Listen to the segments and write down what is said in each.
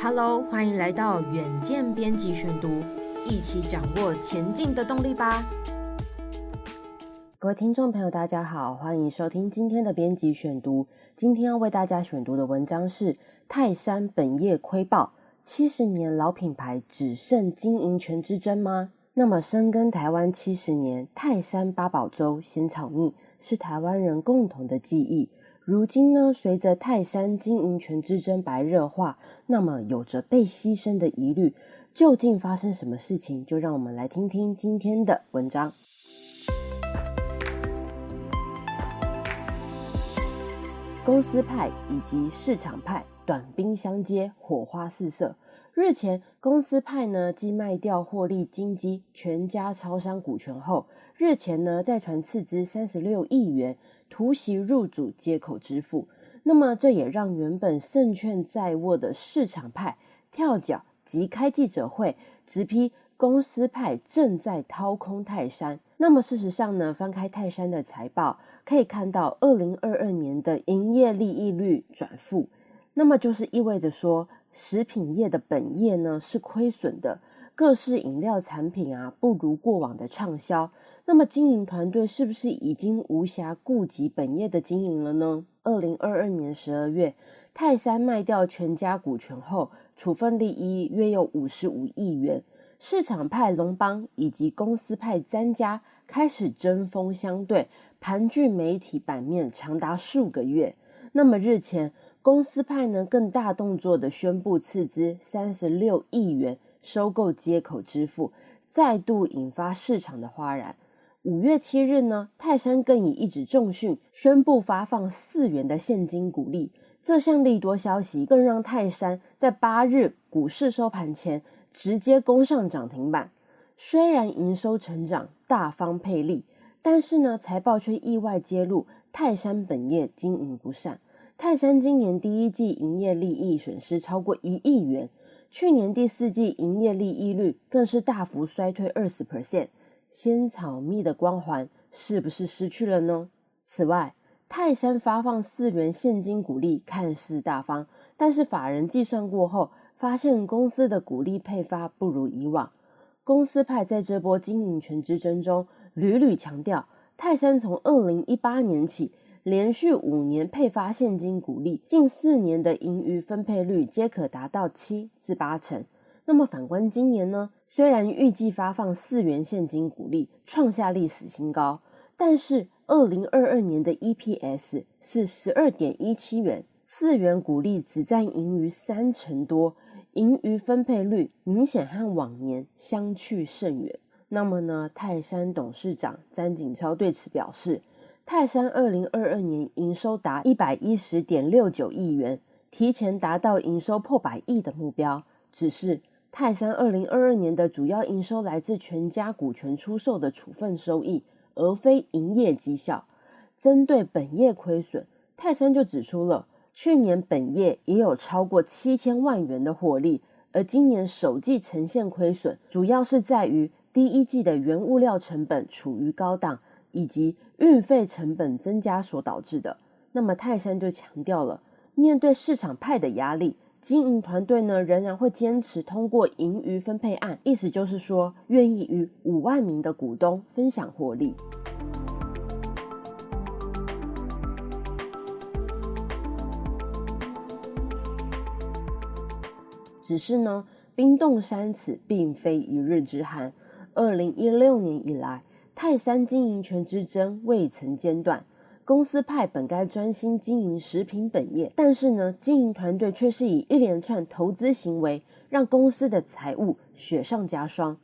Hello，欢迎来到远见编辑选读，一起掌握前进的动力吧。各位听众朋友，大家好，欢迎收听今天的编辑选读。今天要为大家选读的文章是泰山本业亏爆，七十年老品牌只剩经营权之争吗？那么深耕台湾七十年，泰山八宝粥鲜草蜜是台湾人共同的记忆。如今呢，随着泰山经营权之争白热化，那么有着被牺牲的疑虑，究竟发生什么事情？就让我们来听听今天的文章。公司派以及市场派短兵相接，火花四射。日前，公司派呢即卖掉获利金鸡全家超商股权后，日前呢再传斥资三十六亿元。突袭入主街口支付，那么这也让原本胜券在握的市场派跳脚，即开记者会直批公司派正在掏空泰山。那么事实上呢，翻开泰山的财报，可以看到二零二二年的营业利益率转负，那么就是意味着说，食品业的本业呢是亏损的，各式饮料产品啊不如过往的畅销。那么经营团队是不是已经无暇顾及本业的经营了呢？二零二二年十二月，泰山卖掉全家股权后，处分利益约有五十五亿元。市场派龙邦以及公司派詹家开始针锋相对，盘踞媒体版面长达数个月。那么日前，公司派呢更大动作的宣布斥资三十六亿元收购接口支付，再度引发市场的哗然。五月七日呢，泰山更以一纸重讯宣布发放四元的现金股利。这项利多消息更让泰山在八日股市收盘前直接攻上涨停板。虽然营收成长，大方配利，但是呢，财报却意外揭露泰山本业经营不善。泰山今年第一季营业利益损失超过一亿元，去年第四季营业利益率更是大幅衰退二十 percent。仙草蜜的光环是不是失去了呢？此外，泰山发放四元现金股利，看似大方，但是法人计算过后，发现公司的股利配发不如以往。公司派在这波经营权之争中，屡屡强调，泰山从二零一八年起，连续五年配发现金股利，近四年的盈余分配率皆可达到七至八成。那么反观今年呢？虽然预计发放四元现金股利，创下历史新高，但是二零二二年的 EPS 是十二点一七元，四元股利只占盈余三成多，盈余分配率明显和往年相去甚远。那么呢，泰山董事长詹景超对此表示，泰山二零二二年营收达一百一十点六九亿元，提前达到营收破百亿的目标，只是。泰山二零二二年的主要营收来自全家股权出售的处分收益，而非营业绩效。针对本业亏损，泰山就指出了，去年本业也有超过七千万元的获利，而今年首季呈现亏损，主要是在于第一季的原物料成本处于高档，以及运费成本增加所导致的。那么泰山就强调了，面对市场派的压力。经营团队呢，仍然会坚持通过盈余分配案，意思就是说，愿意与五万名的股东分享获利。只是呢，冰冻三尺，并非一日之寒。二零一六年以来，泰山经营权之争未曾间断。公司派本该专心经营食品本业，但是呢，经营团队却是以一连串投资行为，让公司的财务雪上加霜。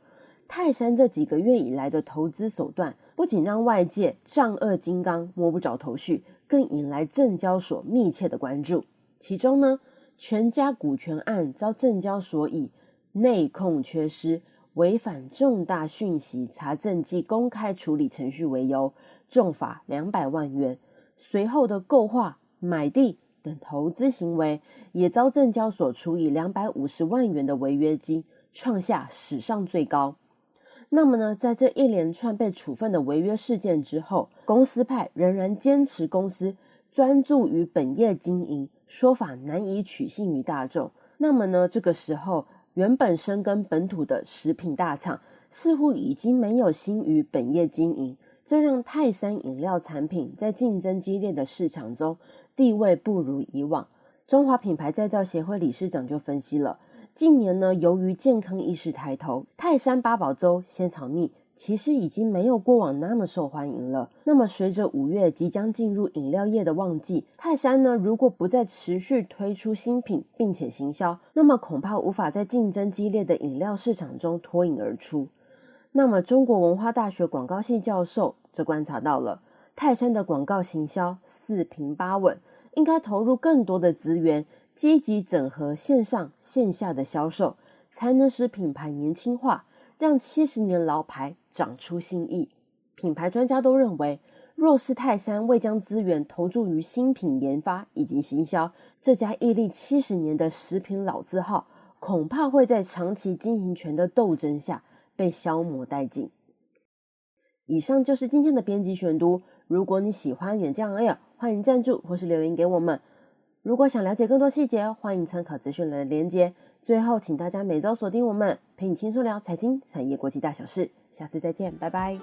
泰山这几个月以来的投资手段，不仅让外界丈二金刚摸不着头绪，更引来证交所密切的关注。其中呢，全家股权案遭证交所以内控缺失、违反重大讯息查证及公开处理程序为由。重罚两百万元，随后的购画、买地等投资行为也遭证交所处以两百五十万元的违约金，创下史上最高。那么呢，在这一连串被处分的违约事件之后，公司派仍然坚持公司专注于本业经营，说法难以取信于大众。那么呢，这个时候原本深耕本土的食品大厂，似乎已经没有心于本业经营，这让泰山饮料产品在竞争激烈的市场中地位不如以往。中华品牌再造协会理事长就分析了，近年呢，由于健康意识抬头，泰山八宝粥、仙草蜜其实已经没有过往那么受欢迎了。那么，随着五月即将进入饮料业的旺季，泰山呢，如果不再持续推出新品并且行销，那么恐怕无法在竞争激烈的饮料市场中脱颖而出。那么，中国文化大学广告系教授则观察到了泰山的广告行销四平八稳。应该投入更多的资源，积极整合线上线下的销售，才能使品牌年轻化，让七十年老牌长出新意。品牌专家都认为，若是泰山未将资源投注于新品研发以及行销，这家屹立七十年的食品老字号，恐怕会在长期经营权的斗争下被消磨殆尽。以上就是今天的编辑选读。如果你喜欢远见 Air，欢迎赞助或是留言给我们。如果想了解更多细节，欢迎参考资讯栏的连接。最后，请大家每周锁定我们，陪你轻松聊财经、产业、国际大小事。下次再见，拜拜。